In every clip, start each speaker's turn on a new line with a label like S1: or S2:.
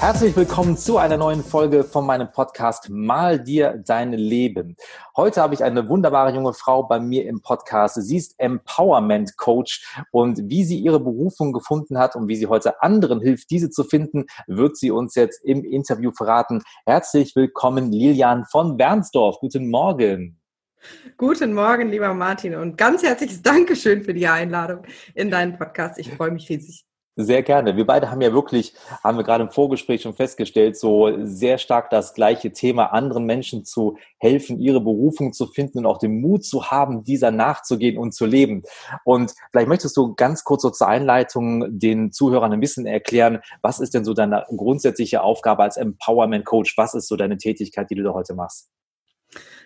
S1: Herzlich willkommen zu einer neuen Folge von meinem Podcast Mal dir dein Leben. Heute habe ich eine wunderbare junge Frau bei mir im Podcast. Sie ist Empowerment Coach und wie sie ihre Berufung gefunden hat und wie sie heute anderen hilft, diese zu finden, wird sie uns jetzt im Interview verraten. Herzlich willkommen Lilian von Bernsdorf. Guten Morgen.
S2: Guten Morgen, lieber Martin, und ganz herzliches Dankeschön für die Einladung in deinen Podcast. Ich freue mich riesig.
S1: Sehr gerne. Wir beide haben ja wirklich, haben wir gerade im Vorgespräch schon festgestellt, so sehr stark das gleiche Thema, anderen Menschen zu helfen, ihre Berufung zu finden und auch den Mut zu haben, dieser nachzugehen und zu leben. Und vielleicht möchtest du ganz kurz so zur Einleitung den Zuhörern ein bisschen erklären, was ist denn so deine grundsätzliche Aufgabe als Empowerment Coach? Was ist so deine Tätigkeit, die du da heute machst?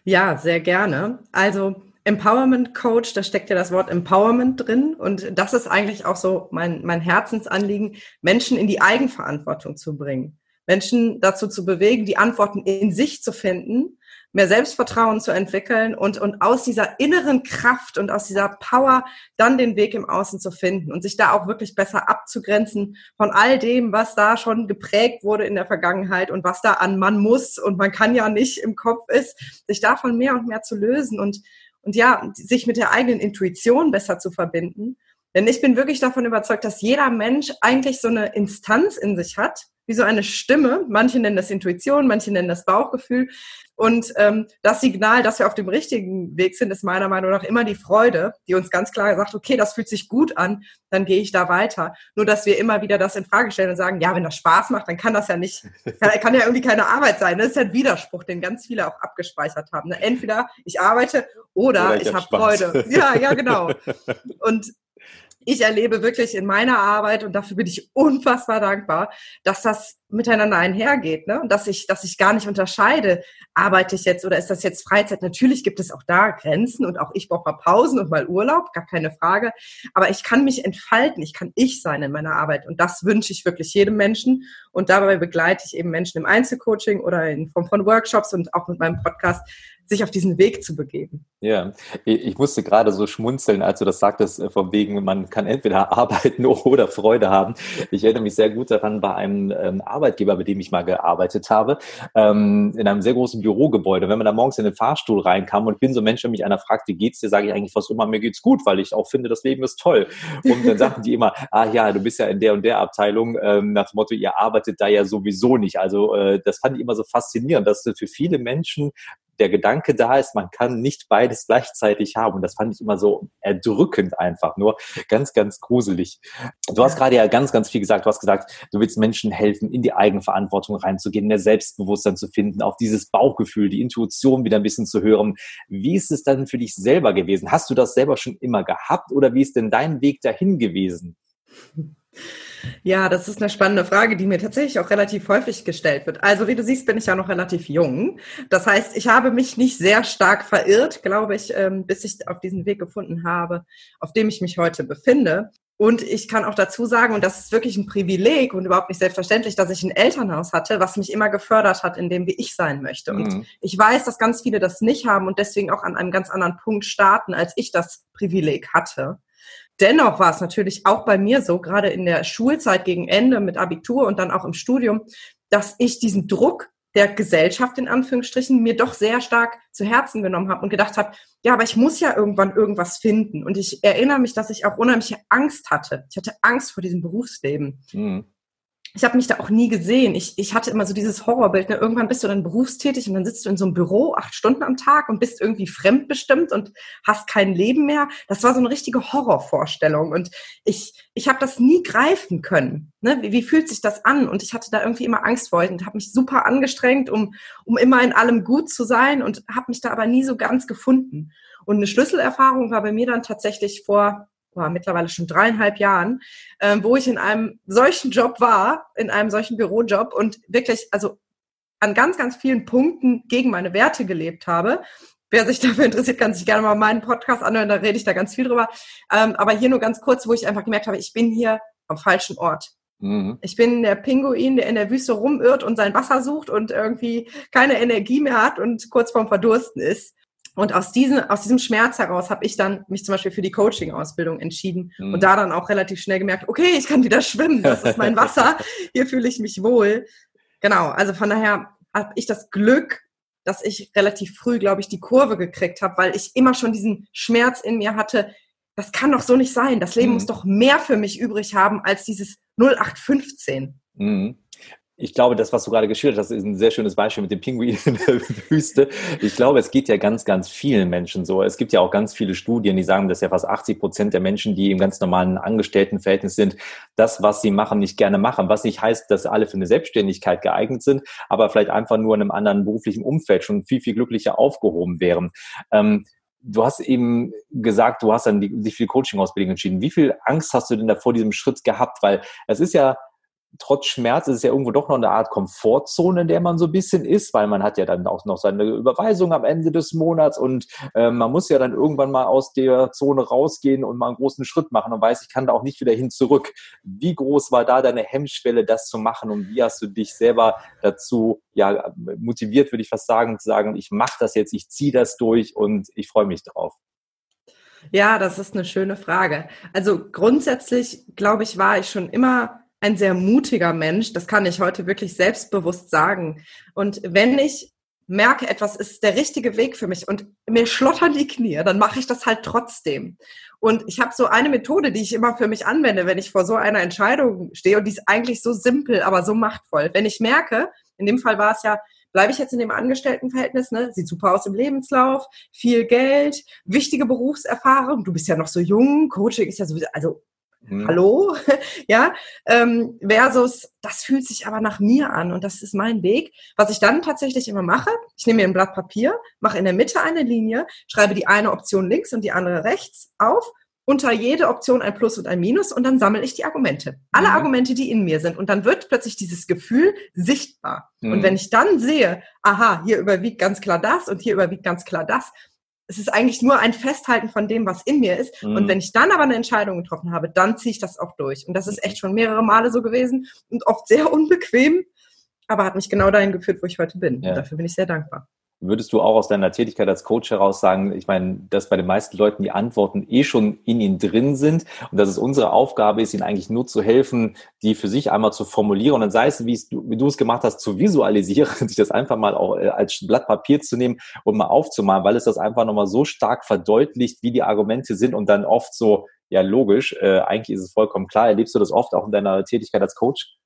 S2: Ja, sehr gerne. Also Empowerment Coach, da steckt ja das Wort Empowerment drin. Und das ist eigentlich auch so mein, mein Herzensanliegen, Menschen in die Eigenverantwortung zu bringen. Menschen dazu zu bewegen, die Antworten in sich zu finden, mehr Selbstvertrauen zu entwickeln und, und aus dieser inneren Kraft und aus dieser Power dann den Weg im Außen zu finden und sich da auch wirklich besser abzugrenzen von all dem, was da schon geprägt wurde in der Vergangenheit und was da an man muss und man kann ja nicht im Kopf ist, sich davon mehr und mehr zu lösen und und ja, sich mit der eigenen Intuition besser zu verbinden. Denn ich bin wirklich davon überzeugt, dass jeder Mensch eigentlich so eine Instanz in sich hat, wie so eine Stimme. Manche nennen das Intuition, manche nennen das Bauchgefühl. Und ähm, das Signal, dass wir auf dem richtigen Weg sind, ist meiner Meinung nach immer die Freude, die uns ganz klar sagt, okay, das fühlt sich gut an, dann gehe ich da weiter. Nur, dass wir immer wieder das in Frage stellen und sagen, ja, wenn das Spaß macht, dann kann das ja nicht, kann, kann ja irgendwie keine Arbeit sein. Das ist ja ein Widerspruch, den ganz viele auch abgespeichert haben. Entweder ich arbeite oder, oder ich, ich habe Freude. Ja, ja, genau. Und ich erlebe wirklich in meiner Arbeit und dafür bin ich unfassbar dankbar, dass das miteinander einhergeht, ne? Und dass ich, dass ich gar nicht unterscheide, arbeite ich jetzt oder ist das jetzt Freizeit? Natürlich gibt es auch da Grenzen und auch ich brauche mal Pausen und mal Urlaub, gar keine Frage. Aber ich kann mich entfalten, ich kann ich sein in meiner Arbeit und das wünsche ich wirklich jedem Menschen. Und dabei begleite ich eben Menschen im Einzelcoaching oder in Form von Workshops und auch mit meinem Podcast, sich auf diesen Weg zu begeben.
S1: Ja, ich musste gerade so schmunzeln, als du das sagtest, äh, von wegen, man kann entweder arbeiten oder Freude haben. Ich erinnere mich sehr gut daran bei einem ähm, Arbeitgeber, bei dem ich mal gearbeitet habe, ähm, in einem sehr großen Bürogebäude. Wenn man da morgens in den Fahrstuhl reinkam und ich bin so ein Mensch, wenn mich einer fragt, wie geht's dir, sage ich eigentlich fast immer, mir geht's gut, weil ich auch finde, das Leben ist toll. Und dann sagten die immer, ah ja, du bist ja in der und der Abteilung, ähm, nach dem Motto, ihr arbeitet da ja sowieso nicht. Also äh, das fand ich immer so faszinierend, dass für viele Menschen der Gedanke da ist, man kann nicht beides gleichzeitig haben. Und das fand ich immer so erdrückend einfach nur. Ganz, ganz gruselig. Du hast gerade ja ganz, ganz viel gesagt. Du hast gesagt, du willst Menschen helfen, in die Eigenverantwortung reinzugehen, mehr Selbstbewusstsein zu finden, auf dieses Bauchgefühl, die Intuition wieder ein bisschen zu hören. Wie ist es dann für dich selber gewesen? Hast du das selber schon immer gehabt oder wie ist denn dein Weg dahin gewesen?
S2: Ja, das ist eine spannende Frage, die mir tatsächlich auch relativ häufig gestellt wird. Also wie du siehst, bin ich ja noch relativ jung. Das heißt, ich habe mich nicht sehr stark verirrt, glaube ich, ähm, bis ich auf diesen Weg gefunden habe, auf dem ich mich heute befinde. Und ich kann auch dazu sagen, und das ist wirklich ein Privileg und überhaupt nicht selbstverständlich, dass ich ein Elternhaus hatte, was mich immer gefördert hat, in dem wie ich sein möchte. Und mhm. ich weiß, dass ganz viele das nicht haben und deswegen auch an einem ganz anderen Punkt starten, als ich das Privileg hatte. Dennoch war es natürlich auch bei mir so, gerade in der Schulzeit gegen Ende mit Abitur und dann auch im Studium, dass ich diesen Druck der Gesellschaft in Anführungsstrichen mir doch sehr stark zu Herzen genommen habe und gedacht habe, ja, aber ich muss ja irgendwann irgendwas finden. Und ich erinnere mich, dass ich auch unheimliche Angst hatte. Ich hatte Angst vor diesem Berufsleben. Mhm ich habe mich da auch nie gesehen. Ich, ich hatte immer so dieses Horrorbild. Ne? Irgendwann bist du dann berufstätig und dann sitzt du in so einem Büro acht Stunden am Tag und bist irgendwie fremdbestimmt und hast kein Leben mehr. Das war so eine richtige Horrorvorstellung. Und ich, ich habe das nie greifen können. Ne? Wie, wie fühlt sich das an? Und ich hatte da irgendwie immer Angst vor und habe mich super angestrengt, um, um immer in allem gut zu sein und habe mich da aber nie so ganz gefunden. Und eine Schlüsselerfahrung war bei mir dann tatsächlich vor war mittlerweile schon dreieinhalb Jahren, ähm, wo ich in einem solchen Job war, in einem solchen Bürojob und wirklich, also an ganz, ganz vielen Punkten gegen meine Werte gelebt habe, wer sich dafür interessiert, kann sich gerne mal meinen Podcast anhören, da rede ich da ganz viel drüber. Ähm, aber hier nur ganz kurz, wo ich einfach gemerkt habe, ich bin hier am falschen Ort. Mhm. Ich bin der Pinguin, der in der Wüste rumirrt und sein Wasser sucht und irgendwie keine Energie mehr hat und kurz vorm Verdursten ist. Und aus, diesen, aus diesem Schmerz heraus habe ich dann mich zum Beispiel für die Coaching-Ausbildung entschieden mhm. und da dann auch relativ schnell gemerkt, okay, ich kann wieder schwimmen, das ist mein Wasser, hier fühle ich mich wohl. Genau, also von daher habe ich das Glück, dass ich relativ früh, glaube ich, die Kurve gekriegt habe, weil ich immer schon diesen Schmerz in mir hatte. Das kann doch so nicht sein. Das Leben mhm. muss doch mehr für mich übrig haben als dieses 0815. Mhm
S1: ich glaube, das, was du gerade geschildert hast, ist ein sehr schönes Beispiel mit dem Pinguin in der Wüste. Ich glaube, es geht ja ganz, ganz vielen Menschen so. Es gibt ja auch ganz viele Studien, die sagen, dass ja fast 80 Prozent der Menschen, die im ganz normalen Angestelltenverhältnis sind, das, was sie machen, nicht gerne machen. Was nicht heißt, dass alle für eine Selbstständigkeit geeignet sind, aber vielleicht einfach nur in einem anderen beruflichen Umfeld schon viel, viel glücklicher aufgehoben wären. Ähm, du hast eben gesagt, du hast dann die, sich für die Coaching-Ausbildung entschieden. Wie viel Angst hast du denn da vor diesem Schritt gehabt? Weil es ist ja trotz Schmerz ist es ja irgendwo doch noch eine Art Komfortzone, in der man so ein bisschen ist, weil man hat ja dann auch noch seine Überweisung am Ende des Monats und äh, man muss ja dann irgendwann mal aus der Zone rausgehen und mal einen großen Schritt machen und weiß, ich kann da auch nicht wieder hin zurück. Wie groß war da deine Hemmschwelle, das zu machen und wie hast du dich selber dazu ja motiviert, würde ich fast sagen, zu sagen, ich mache das jetzt, ich ziehe das durch und ich freue mich drauf?
S2: Ja, das ist eine schöne Frage. Also grundsätzlich, glaube ich, war ich schon immer ein sehr mutiger Mensch. Das kann ich heute wirklich selbstbewusst sagen. Und wenn ich merke, etwas ist der richtige Weg für mich und mir schlottern die Knie, dann mache ich das halt trotzdem. Und ich habe so eine Methode, die ich immer für mich anwende, wenn ich vor so einer Entscheidung stehe und die ist eigentlich so simpel, aber so machtvoll. Wenn ich merke, in dem Fall war es ja, bleibe ich jetzt in dem Angestelltenverhältnis, ne? sieht super aus im Lebenslauf, viel Geld, wichtige Berufserfahrung, du bist ja noch so jung, Coaching ist ja sowieso, also Mhm. Hallo, ja, ähm, versus, das fühlt sich aber nach mir an und das ist mein Weg. Was ich dann tatsächlich immer mache, ich nehme mir ein Blatt Papier, mache in der Mitte eine Linie, schreibe die eine Option links und die andere rechts auf, unter jede Option ein Plus und ein Minus und dann sammle ich die Argumente. Alle mhm. Argumente, die in mir sind. Und dann wird plötzlich dieses Gefühl sichtbar. Mhm. Und wenn ich dann sehe, aha, hier überwiegt ganz klar das und hier überwiegt ganz klar das, es ist eigentlich nur ein Festhalten von dem, was in mir ist. Mhm. Und wenn ich dann aber eine Entscheidung getroffen habe, dann ziehe ich das auch durch. Und das ist echt schon mehrere Male so gewesen und oft sehr unbequem, aber hat mich genau dahin geführt, wo ich heute bin. Ja. Und dafür bin ich sehr dankbar.
S1: Würdest du auch aus deiner Tätigkeit als Coach heraus sagen, ich meine, dass bei den meisten Leuten die Antworten eh schon in ihnen drin sind und dass es unsere Aufgabe ist, ihnen eigentlich nur zu helfen, die für sich einmal zu formulieren und dann sei es, wie, es, wie du es gemacht hast, zu visualisieren, sich das einfach mal auch äh, als Blatt Papier zu nehmen und mal aufzumalen, weil es das einfach nochmal so stark verdeutlicht, wie die Argumente sind und dann oft so, ja logisch, äh, eigentlich ist es vollkommen klar. Erlebst du das oft auch in deiner Tätigkeit als Coach?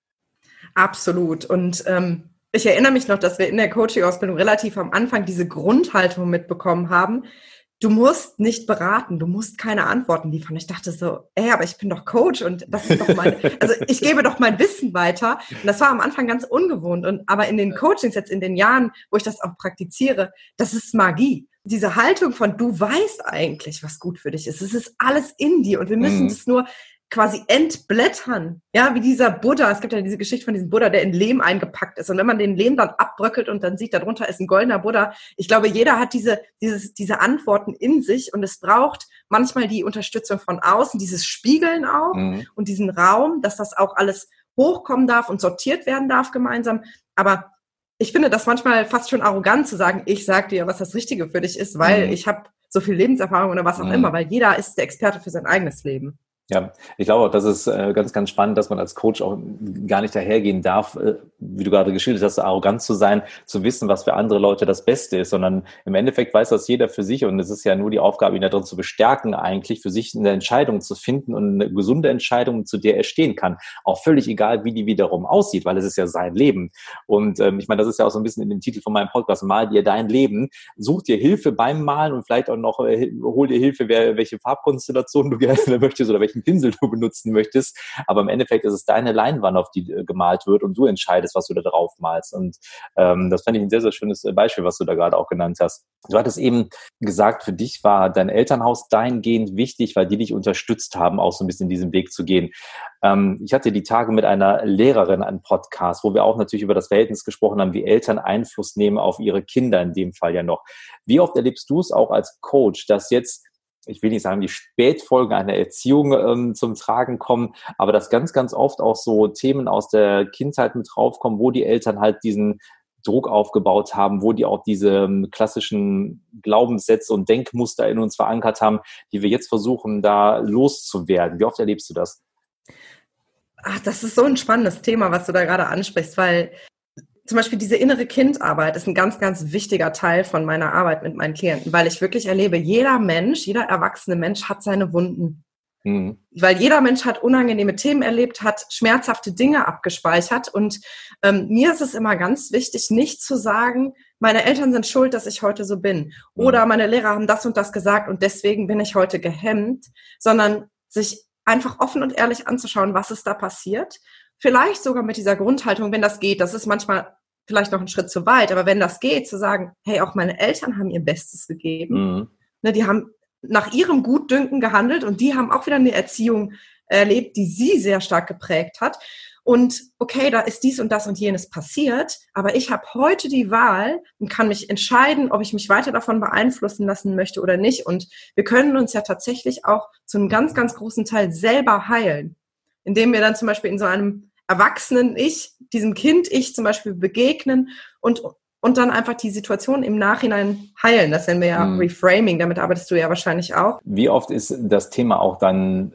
S2: Absolut und ähm ich erinnere mich noch, dass wir in der Coaching-Ausbildung relativ am Anfang diese Grundhaltung mitbekommen haben. Du musst nicht beraten, du musst keine Antworten liefern. Ich dachte so, ey, aber ich bin doch Coach und das ist doch mein, also ich gebe doch mein Wissen weiter. Und das war am Anfang ganz ungewohnt. Und aber in den Coachings jetzt in den Jahren, wo ich das auch praktiziere, das ist Magie diese Haltung von du weißt eigentlich, was gut für dich ist. Es ist alles in dir und wir müssen mhm. nur quasi entblättern. Ja, wie dieser Buddha. Es gibt ja diese Geschichte von diesem Buddha, der in Lehm eingepackt ist. Und wenn man den Lehm dann abbröckelt und dann sieht, darunter ist ein goldener Buddha. Ich glaube, jeder hat diese, dieses, diese Antworten in sich und es braucht manchmal die Unterstützung von außen, dieses Spiegeln auch mhm. und diesen Raum, dass das auch alles hochkommen darf und sortiert werden darf gemeinsam. Aber ich finde das manchmal fast schon arrogant zu sagen, ich sag dir, was das Richtige für dich ist, weil mhm. ich habe so viel Lebenserfahrung oder was auch mhm. immer, weil jeder ist der Experte für sein eigenes Leben.
S1: Ja, ich glaube auch, das ist äh, ganz, ganz spannend, dass man als Coach auch gar nicht dahergehen darf, äh, wie du gerade geschildert hast, arrogant zu sein, zu wissen, was für andere Leute das Beste ist, sondern im Endeffekt weiß das jeder für sich und es ist ja nur die Aufgabe, ihn darin zu bestärken, eigentlich für sich eine Entscheidung zu finden und eine gesunde Entscheidung, zu der er stehen kann. Auch völlig egal, wie die wiederum aussieht, weil es ist ja sein Leben. Und ähm, ich meine, das ist ja auch so ein bisschen in dem Titel von meinem Podcast, mal dir dein Leben, such dir Hilfe beim Malen und vielleicht auch noch, äh, hol dir Hilfe, wer, welche Farbkonstellation du gerne möchtest oder welchen Pinsel du benutzen möchtest. Aber im Endeffekt ist es deine Leinwand, auf die äh, gemalt wird und du entscheidest, was du da drauf malst. Und ähm, das fand ich ein sehr, sehr schönes äh, Beispiel, was du da gerade auch genannt hast. Du hattest eben gesagt, für dich war dein Elternhaus dahingehend wichtig, weil die dich unterstützt haben, auch so ein bisschen diesen Weg zu gehen. Ähm, ich hatte die Tage mit einer Lehrerin einen Podcast, wo wir auch natürlich über das Verhältnis gesprochen haben, wie Eltern Einfluss nehmen auf ihre Kinder in dem Fall ja noch. Wie oft erlebst du es auch als Coach, dass jetzt ich will nicht sagen, die Spätfolgen einer Erziehung ähm, zum Tragen kommen, aber dass ganz, ganz oft auch so Themen aus der Kindheit mit draufkommen, wo die Eltern halt diesen Druck aufgebaut haben, wo die auch diese ähm, klassischen Glaubenssätze und Denkmuster in uns verankert haben, die wir jetzt versuchen, da loszuwerden. Wie oft erlebst du das?
S2: Ach, das ist so ein spannendes Thema, was du da gerade ansprichst, weil zum Beispiel diese innere Kindarbeit ist ein ganz, ganz wichtiger Teil von meiner Arbeit mit meinen Klienten, weil ich wirklich erlebe, jeder Mensch, jeder erwachsene Mensch hat seine Wunden. Mhm. Weil jeder Mensch hat unangenehme Themen erlebt, hat schmerzhafte Dinge abgespeichert. Und ähm, mir ist es immer ganz wichtig, nicht zu sagen, meine Eltern sind schuld, dass ich heute so bin. Mhm. Oder meine Lehrer haben das und das gesagt und deswegen bin ich heute gehemmt, sondern sich einfach offen und ehrlich anzuschauen, was ist da passiert vielleicht sogar mit dieser Grundhaltung, wenn das geht, das ist manchmal vielleicht noch ein Schritt zu weit, aber wenn das geht, zu sagen, hey, auch meine Eltern haben ihr Bestes gegeben, mhm. ne, die haben nach ihrem Gutdünken gehandelt und die haben auch wieder eine Erziehung erlebt, die sie sehr stark geprägt hat. Und okay, da ist dies und das und jenes passiert, aber ich habe heute die Wahl und kann mich entscheiden, ob ich mich weiter davon beeinflussen lassen möchte oder nicht. Und wir können uns ja tatsächlich auch zu einem ganz, ganz großen Teil selber heilen indem wir dann zum Beispiel in so einem erwachsenen Ich, diesem Kind Ich zum Beispiel begegnen und, und dann einfach die Situation im Nachhinein heilen. Das nennen wir ja mhm. Reframing, damit arbeitest du ja wahrscheinlich auch.
S1: Wie oft ist das Thema auch dann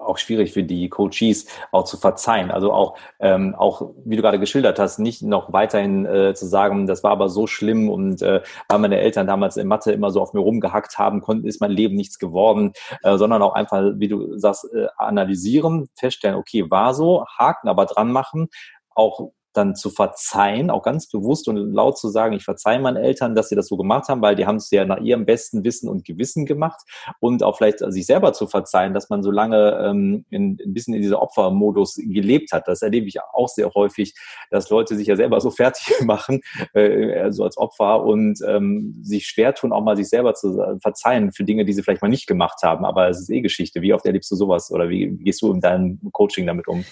S1: auch schwierig für die Coaches auch zu verzeihen. Also auch, ähm, auch wie du gerade geschildert hast, nicht noch weiterhin äh, zu sagen, das war aber so schlimm und äh, weil meine Eltern damals in Mathe immer so auf mir rumgehackt haben, konnten, ist mein Leben nichts geworden, äh, sondern auch einfach, wie du sagst, äh, analysieren, feststellen, okay, war so, Haken aber dran machen, auch dann zu verzeihen, auch ganz bewusst und laut zu sagen, ich verzeihe meinen Eltern, dass sie das so gemacht haben, weil die haben es ja nach ihrem besten Wissen und Gewissen gemacht und auch vielleicht sich selber zu verzeihen, dass man so lange ähm, in, ein bisschen in dieser Opfermodus gelebt hat. Das erlebe ich auch sehr häufig, dass Leute sich ja selber so fertig machen, äh, so als Opfer und ähm, sich schwer tun, auch mal sich selber zu verzeihen für Dinge, die sie vielleicht mal nicht gemacht haben. Aber es ist eh Geschichte. Wie oft erlebst du sowas oder wie gehst du in deinem Coaching damit um?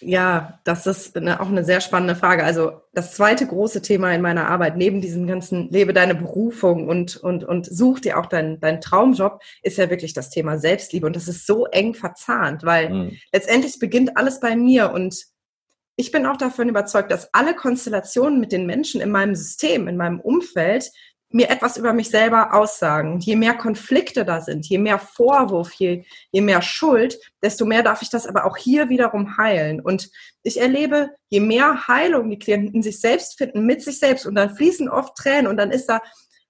S2: Ja, das ist eine, auch eine sehr spannende Frage. Also das zweite große Thema in meiner Arbeit, neben diesem ganzen Lebe deine Berufung und, und, und such dir auch deinen dein Traumjob, ist ja wirklich das Thema Selbstliebe. Und das ist so eng verzahnt, weil mhm. letztendlich beginnt alles bei mir. Und ich bin auch davon überzeugt, dass alle Konstellationen mit den Menschen in meinem System, in meinem Umfeld, mir etwas über mich selber aussagen. Je mehr Konflikte da sind, je mehr Vorwurf, je, je mehr Schuld, desto mehr darf ich das aber auch hier wiederum heilen. Und ich erlebe, je mehr Heilung die Klienten in sich selbst finden, mit sich selbst, und dann fließen oft Tränen und dann ist da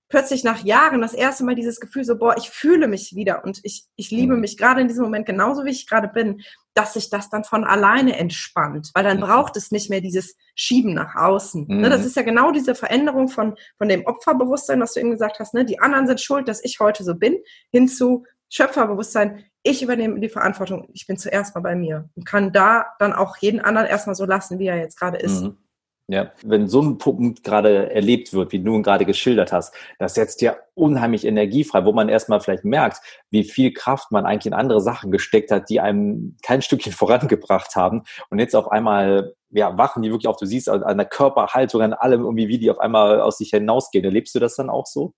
S2: plötzlich nach Jahren das erste Mal dieses Gefühl so, boah, ich fühle mich wieder und ich, ich liebe mhm. mich gerade in diesem Moment genauso, wie ich gerade bin, dass sich das dann von alleine entspannt, weil dann mhm. braucht es nicht mehr dieses Schieben nach außen. Mhm. Ne, das ist ja genau diese Veränderung von, von dem Opferbewusstsein, was du eben gesagt hast, ne? die anderen sind schuld, dass ich heute so bin, hin zu Schöpferbewusstsein, ich übernehme die Verantwortung, ich bin zuerst mal bei mir und kann da dann auch jeden anderen erstmal so lassen, wie er jetzt gerade ist. Mhm.
S1: Ja, wenn so ein Punkt gerade erlebt wird, wie du ihn gerade geschildert hast, das setzt ja unheimlich Energie frei, wo man erstmal vielleicht merkt, wie viel Kraft man eigentlich in andere Sachen gesteckt hat, die einem kein Stückchen vorangebracht haben. Und jetzt auf einmal, ja, wachen die wirklich auf, du siehst an der Körperhaltung, an allem irgendwie, wie die auf einmal aus sich hinausgehen. Erlebst du das dann auch so?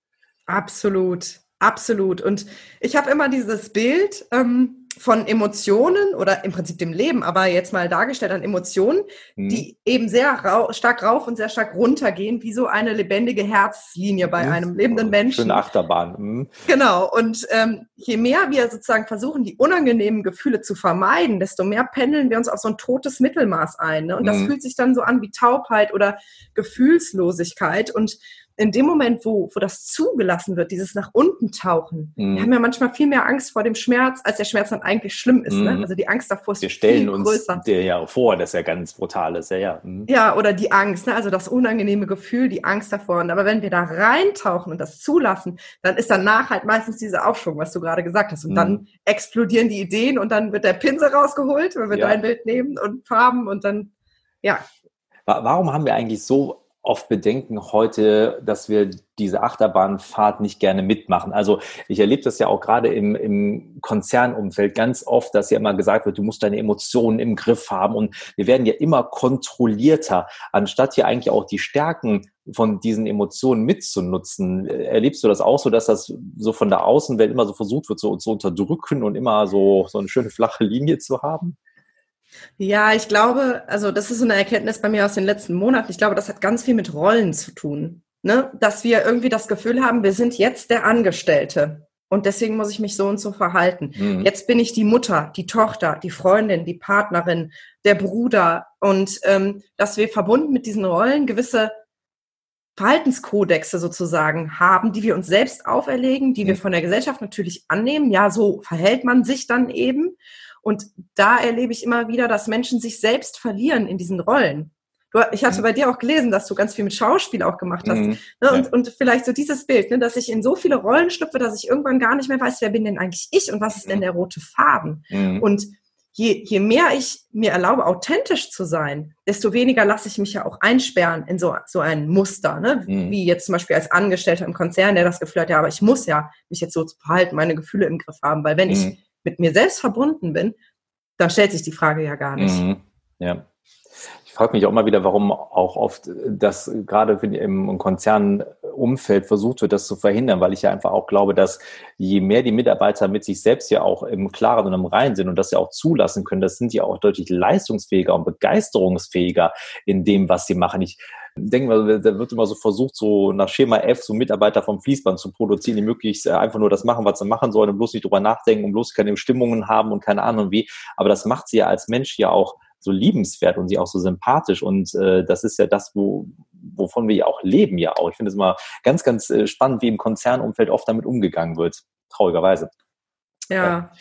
S2: Absolut, absolut. Und ich habe immer dieses Bild, ähm, von Emotionen oder im Prinzip dem Leben, aber jetzt mal dargestellt an Emotionen, mhm. die eben sehr rau stark rauf und sehr stark runter gehen, wie so eine lebendige Herzlinie bei mhm. einem lebenden Menschen.
S1: Schöne Achterbahn. Mhm.
S2: Genau. Und ähm, je mehr wir sozusagen versuchen, die unangenehmen Gefühle zu vermeiden, desto mehr pendeln wir uns auf so ein totes Mittelmaß ein. Ne? Und das mhm. fühlt sich dann so an wie Taubheit oder Gefühlslosigkeit. Und in dem Moment, wo, wo das zugelassen wird, dieses nach unten tauchen, mhm. wir haben ja manchmal viel mehr Angst vor dem Schmerz, als der Schmerz dann eigentlich schlimm ist. Ne? Mhm. Ne? Also die Angst davor ist
S1: wir stellen viel uns größer. Der ja vor, dass er ganz brutal ist. Ja, ja.
S2: Mhm. ja oder die Angst, ne? also das unangenehme Gefühl, die Angst davor. Und aber wenn wir da reintauchen und das zulassen, dann ist danach halt meistens dieser Aufschwung, was du gerade gesagt hast. Und dann mhm. explodieren die Ideen und dann wird der Pinsel rausgeholt, wenn wir ja. dein Bild nehmen und Farben und dann, ja.
S1: Warum haben wir eigentlich so oft bedenken heute, dass wir diese Achterbahnfahrt nicht gerne mitmachen. Also ich erlebe das ja auch gerade im, im Konzernumfeld ganz oft, dass ja immer gesagt wird, du musst deine Emotionen im Griff haben und wir werden ja immer kontrollierter, anstatt hier eigentlich auch die Stärken von diesen Emotionen mitzunutzen. Erlebst du das auch so, dass das so von der Außenwelt immer so versucht wird, so zu unterdrücken und immer so, so eine schöne flache Linie zu haben?
S2: Ja, ich glaube, also das ist so eine Erkenntnis bei mir aus den letzten Monaten. Ich glaube, das hat ganz viel mit Rollen zu tun. Ne? Dass wir irgendwie das Gefühl haben, wir sind jetzt der Angestellte. Und deswegen muss ich mich so und so verhalten. Mhm. Jetzt bin ich die Mutter, die Tochter, die Freundin, die Partnerin, der Bruder. Und ähm, dass wir verbunden mit diesen Rollen gewisse Verhaltenskodexe sozusagen haben, die wir uns selbst auferlegen, die wir mhm. von der Gesellschaft natürlich annehmen. Ja, so verhält man sich dann eben. Und da erlebe ich immer wieder, dass Menschen sich selbst verlieren in diesen Rollen. Du, ich hatte mhm. bei dir auch gelesen, dass du ganz viel mit Schauspiel auch gemacht hast. Mhm. Ne? Und, ja. und vielleicht so dieses Bild, ne? dass ich in so viele Rollen schlüpfe, dass ich irgendwann gar nicht mehr weiß, wer bin denn eigentlich ich und was ist denn mhm. der rote Faden. Mhm. Und je, je mehr ich mir erlaube, authentisch zu sein, desto weniger lasse ich mich ja auch einsperren in so, so ein Muster, ne? Mhm. wie jetzt zum Beispiel als Angestellter im Konzern, der das Gefühl hat, ja, aber ich muss ja mich jetzt so verhalten, meine Gefühle im Griff haben, weil wenn ich mhm mit mir selbst verbunden bin, dann stellt sich die Frage ja gar nicht. Mhm.
S1: Ja. Ich frage mich auch mal wieder, warum auch oft das gerade im Konzernumfeld versucht wird, das zu verhindern, weil ich ja einfach auch glaube, dass je mehr die Mitarbeiter mit sich selbst ja auch im Klaren und im Reinen sind und das ja auch zulassen können, das sind ja auch deutlich leistungsfähiger und begeisterungsfähiger in dem, was sie machen. Ich denke mal, da wird immer so versucht, so nach Schema F so Mitarbeiter vom Fließband zu produzieren, die möglichst äh, einfach nur das machen, was sie machen sollen und bloß nicht drüber nachdenken und bloß keine Stimmungen haben und keine Ahnung wie. Aber das macht sie ja als Mensch ja auch so liebenswert und sie auch so sympathisch. Und äh, das ist ja das, wo, wovon wir ja auch leben ja auch. Ich finde es immer ganz, ganz äh, spannend, wie im Konzernumfeld oft damit umgegangen wird. Traurigerweise.
S2: Ja. ja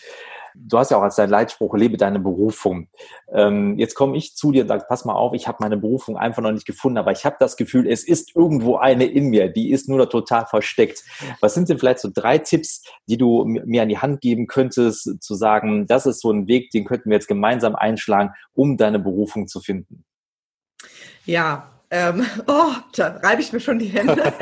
S1: du hast ja auch als dein Leitspruch, lebe deine Berufung. Ähm, jetzt komme ich zu dir und sage, pass mal auf, ich habe meine Berufung einfach noch nicht gefunden, aber ich habe das Gefühl, es ist irgendwo eine in mir, die ist nur total versteckt. Was sind denn vielleicht so drei Tipps, die du mir an die Hand geben könntest, zu sagen, das ist so ein Weg, den könnten wir jetzt gemeinsam einschlagen, um deine Berufung zu finden?
S2: Ja, ähm, oh, da reibe ich mir schon die Hände.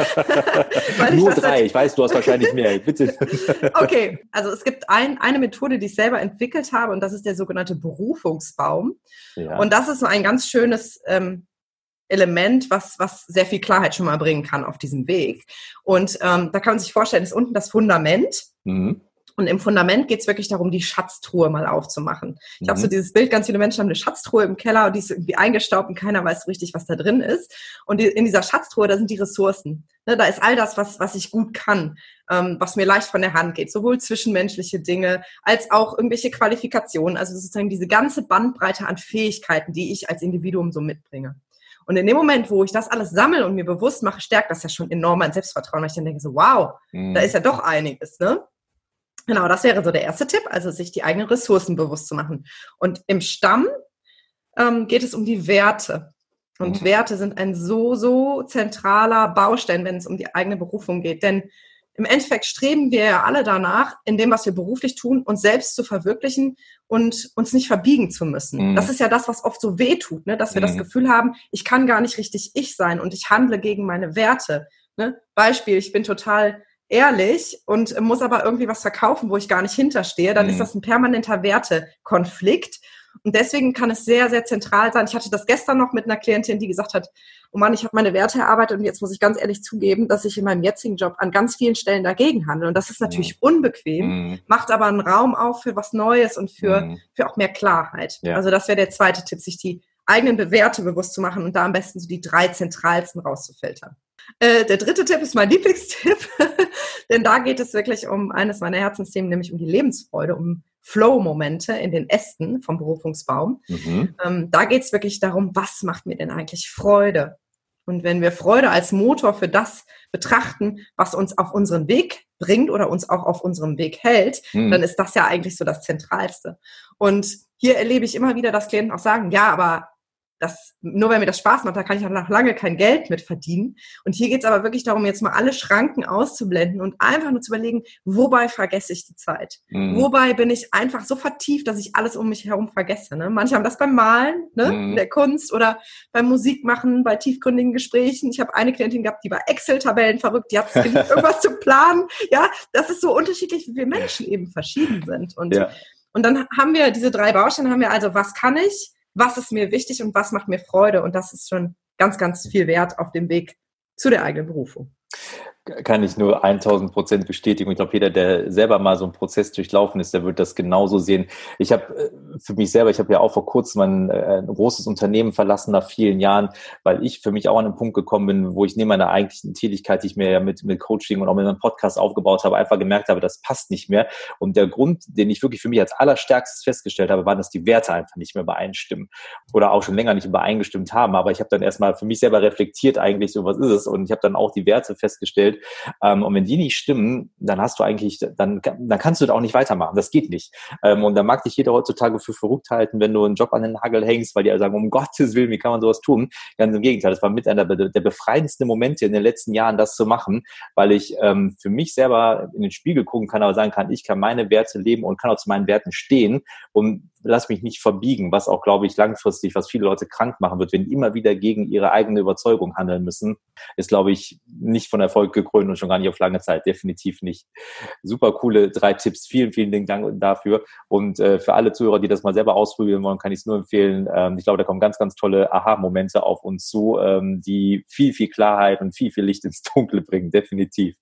S1: Nur drei, ich weiß, du hast wahrscheinlich mehr, bitte.
S2: okay, also es gibt ein, eine Methode, die ich selber entwickelt habe und das ist der sogenannte Berufungsbaum. Ja. Und das ist so ein ganz schönes ähm, Element, was, was sehr viel Klarheit schon mal bringen kann auf diesem Weg. Und ähm, da kann man sich vorstellen, ist unten das Fundament. Mhm. Und im Fundament geht es wirklich darum, die Schatztruhe mal aufzumachen. Ich mhm. habe so dieses Bild, ganz viele Menschen haben eine Schatztruhe im Keller und die ist irgendwie eingestaubt und keiner weiß so richtig, was da drin ist. Und in dieser Schatztruhe, da sind die Ressourcen. Ne, da ist all das, was, was ich gut kann, ähm, was mir leicht von der Hand geht, sowohl zwischenmenschliche Dinge als auch irgendwelche Qualifikationen, also sozusagen diese ganze Bandbreite an Fähigkeiten, die ich als Individuum so mitbringe. Und in dem Moment, wo ich das alles sammle und mir bewusst mache, stärkt das ja schon enorm mein Selbstvertrauen, weil ich dann denke so, wow, mhm. da ist ja doch einiges, ne? Genau, das wäre so der erste Tipp, also sich die eigenen Ressourcen bewusst zu machen. Und im Stamm ähm, geht es um die Werte. Und mhm. Werte sind ein so, so zentraler Baustein, wenn es um die eigene Berufung geht. Denn im Endeffekt streben wir ja alle danach, in dem, was wir beruflich tun, uns selbst zu verwirklichen und uns nicht verbiegen zu müssen. Mhm. Das ist ja das, was oft so weh tut, ne? dass wir mhm. das Gefühl haben, ich kann gar nicht richtig ich sein und ich handle gegen meine Werte. Ne? Beispiel, ich bin total ehrlich und muss aber irgendwie was verkaufen, wo ich gar nicht hinterstehe, dann mhm. ist das ein permanenter Wertekonflikt. Und deswegen kann es sehr, sehr zentral sein. Ich hatte das gestern noch mit einer Klientin, die gesagt hat, oh Mann, ich habe meine Werte erarbeitet und jetzt muss ich ganz ehrlich zugeben, dass ich in meinem jetzigen Job an ganz vielen Stellen dagegen handle. Und das ist natürlich mhm. unbequem, mhm. macht aber einen Raum auf für was Neues und für, mhm. für auch mehr Klarheit. Ja. Also das wäre der zweite Tipp, sich die eigenen Bewerte bewusst zu machen und da am besten so die drei zentralsten rauszufiltern. Äh, der dritte Tipp ist mein Lieblingstipp, denn da geht es wirklich um eines meiner Herzensthemen, nämlich um die Lebensfreude, um Flow-Momente in den Ästen vom Berufungsbaum. Mhm. Ähm, da geht es wirklich darum, was macht mir denn eigentlich Freude? Und wenn wir Freude als Motor für das betrachten, was uns auf unseren Weg bringt oder uns auch auf unserem Weg hält, mhm. dann ist das ja eigentlich so das Zentralste. Und hier erlebe ich immer wieder, dass Klienten auch sagen, ja, aber das, nur weil mir das Spaß macht, da kann ich auch noch lange kein Geld mit verdienen. Und hier geht es aber wirklich darum, jetzt mal alle Schranken auszublenden und einfach nur zu überlegen, wobei vergesse ich die Zeit? Mhm. Wobei bin ich einfach so vertieft, dass ich alles um mich herum vergesse? Ne? Manche haben das beim Malen, ne? Mhm. in der Kunst oder beim Musikmachen, bei tiefgründigen Gesprächen. Ich habe eine Klientin gehabt, die war Excel-Tabellen verrückt, die hat irgendwas zu planen. Ja, das ist so unterschiedlich, wie wir Menschen eben verschieden sind. Und, ja. und dann haben wir diese drei Bausteine, haben wir also, was kann ich? Was ist mir wichtig und was macht mir Freude. Und das ist schon ganz, ganz viel wert auf dem Weg zu der eigenen Berufung
S1: kann ich nur 1000 Prozent bestätigen. Ich glaube, jeder, der selber mal so einen Prozess durchlaufen ist, der wird das genauso sehen. Ich habe äh, für mich selber, ich habe ja auch vor kurzem ein, äh, ein, großes Unternehmen verlassen nach vielen Jahren, weil ich für mich auch an einen Punkt gekommen bin, wo ich neben meiner eigentlichen Tätigkeit, die ich mir ja mit, mit Coaching und auch mit meinem Podcast aufgebaut habe, einfach gemerkt habe, das passt nicht mehr. Und der Grund, den ich wirklich für mich als allerstärkstes festgestellt habe, war, dass die Werte einfach nicht mehr übereinstimmen oder auch schon länger nicht übereingestimmt haben. Aber ich habe dann erstmal für mich selber reflektiert eigentlich, so was ist es? Und ich habe dann auch die Werte festgestellt, ähm, und wenn die nicht stimmen, dann hast du eigentlich, dann, dann kannst du da auch nicht weitermachen. Das geht nicht. Ähm, und da mag dich jeder heutzutage für verrückt halten, wenn du einen Job an den Nagel hängst, weil die alle sagen, um Gottes Willen, wie kann man sowas tun? Ganz im Gegenteil, das war mit einer der befreiendsten Momente in den letzten Jahren, das zu machen, weil ich ähm, für mich selber in den Spiegel gucken kann, aber sagen kann, ich kann meine Werte leben und kann auch zu meinen Werten stehen und lass mich nicht verbiegen, was auch, glaube ich, langfristig, was viele Leute krank machen wird, wenn die immer wieder gegen ihre eigene Überzeugung handeln müssen, ist, glaube ich, nicht von Erfolg gekrönt und schon gar nicht auf lange Zeit, definitiv nicht. Super coole drei Tipps, vielen, vielen Dank dafür. Und äh, für alle Zuhörer, die das mal selber ausprobieren wollen, kann ich es nur empfehlen. Ähm, ich glaube, da kommen ganz, ganz tolle Aha-Momente auf uns zu, ähm, die viel, viel Klarheit und viel, viel Licht ins Dunkle bringen, definitiv.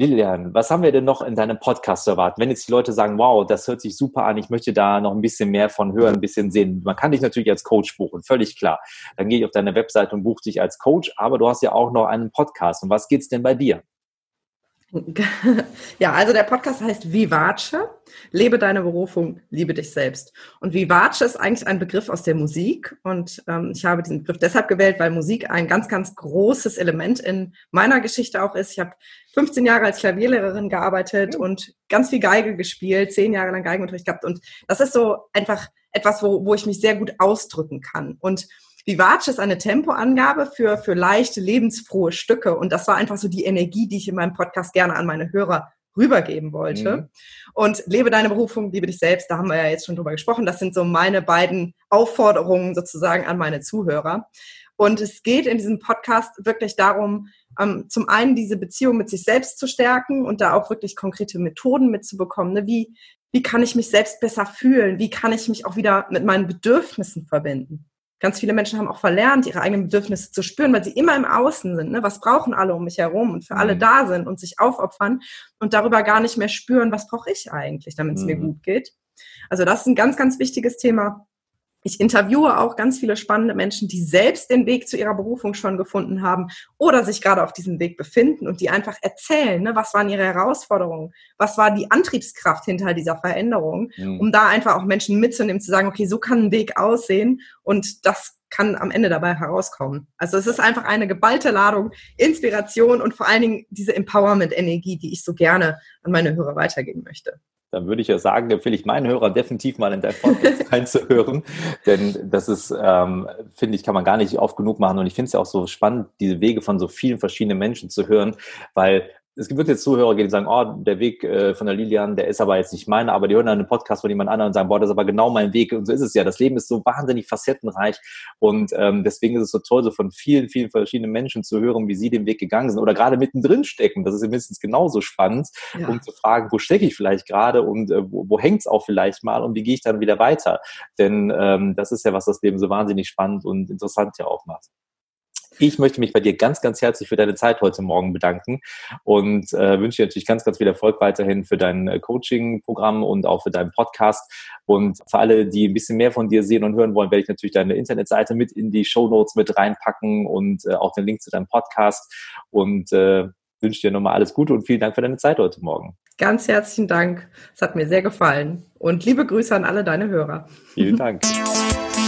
S1: Lilian, was haben wir denn noch in deinem Podcast zu erwarten? Wenn jetzt die Leute sagen, wow, das hört sich super an, ich möchte da noch ein bisschen mehr von hören, ein bisschen sehen. Man kann dich natürlich als Coach buchen, völlig klar. Dann gehe ich auf deine Webseite und buche dich als Coach, aber du hast ja auch noch einen Podcast. Und was geht's denn bei dir?
S2: Ja, also der Podcast heißt Vivace, lebe deine Berufung, liebe dich selbst. Und Vivace ist eigentlich ein Begriff aus der Musik und ähm, ich habe diesen Begriff deshalb gewählt, weil Musik ein ganz, ganz großes Element in meiner Geschichte auch ist. Ich habe 15 Jahre als Klavierlehrerin gearbeitet mhm. und ganz viel Geige gespielt, zehn Jahre lang Geigenunterricht gehabt und das ist so einfach etwas, wo, wo ich mich sehr gut ausdrücken kann und Vivace ist eine Tempoangabe für, für leichte, lebensfrohe Stücke. Und das war einfach so die Energie, die ich in meinem Podcast gerne an meine Hörer rübergeben wollte. Mhm. Und lebe deine Berufung, liebe dich selbst, da haben wir ja jetzt schon drüber gesprochen. Das sind so meine beiden Aufforderungen sozusagen an meine Zuhörer. Und es geht in diesem Podcast wirklich darum, ähm, zum einen diese Beziehung mit sich selbst zu stärken und da auch wirklich konkrete Methoden mitzubekommen. Ne? Wie, wie kann ich mich selbst besser fühlen? Wie kann ich mich auch wieder mit meinen Bedürfnissen verbinden? Ganz viele Menschen haben auch verlernt, ihre eigenen Bedürfnisse zu spüren, weil sie immer im Außen sind. Ne? Was brauchen alle um mich herum und für mhm. alle da sind und sich aufopfern und darüber gar nicht mehr spüren, was brauche ich eigentlich, damit es mhm. mir gut geht. Also das ist ein ganz, ganz wichtiges Thema. Ich interviewe auch ganz viele spannende Menschen, die selbst den Weg zu ihrer Berufung schon gefunden haben oder sich gerade auf diesem Weg befinden und die einfach erzählen, ne, was waren ihre Herausforderungen, was war die Antriebskraft hinter dieser Veränderung, mhm. um da einfach auch Menschen mitzunehmen, zu sagen, okay, so kann ein Weg aussehen und das kann am Ende dabei herauskommen. Also es ist einfach eine geballte Ladung Inspiration und vor allen Dingen diese Empowerment-Energie, die ich so gerne an meine Hörer weitergeben möchte
S1: dann würde ich ja sagen, empfehle ich meinen Hörern definitiv mal in dein Podcast reinzuhören. Denn das ist, ähm, finde ich, kann man gar nicht oft genug machen. Und ich finde es ja auch so spannend, diese Wege von so vielen verschiedenen Menschen zu hören, weil es gibt jetzt Zuhörer, die sagen, oh, der Weg äh, von der Lilian, der ist aber jetzt nicht meiner, aber die hören dann einen Podcast von jemand anderem und sagen, boah, das ist aber genau mein Weg. Und so ist es ja. Das Leben ist so wahnsinnig facettenreich. Und ähm, deswegen ist es so toll, so von vielen, vielen verschiedenen Menschen zu hören, wie sie den Weg gegangen sind oder gerade mittendrin stecken. Das ist mindestens genauso spannend, ja. um zu fragen, wo stecke ich vielleicht gerade und äh, wo, wo hängt es auch vielleicht mal und wie gehe ich dann wieder weiter? Denn ähm, das ist ja, was das Leben so wahnsinnig spannend und interessant ja auch macht. Ich möchte mich bei dir ganz, ganz herzlich für deine Zeit heute Morgen bedanken und äh, wünsche dir natürlich ganz, ganz viel Erfolg weiterhin für dein äh, Coaching-Programm und auch für deinen Podcast. Und für alle, die ein bisschen mehr von dir sehen und hören wollen, werde ich natürlich deine Internetseite mit in die Show Notes mit reinpacken und äh, auch den Link zu deinem Podcast. Und äh, wünsche dir nochmal alles Gute und vielen Dank für deine Zeit heute Morgen.
S2: Ganz herzlichen Dank. Es hat mir sehr gefallen. Und liebe Grüße an alle deine Hörer.
S1: Vielen Dank.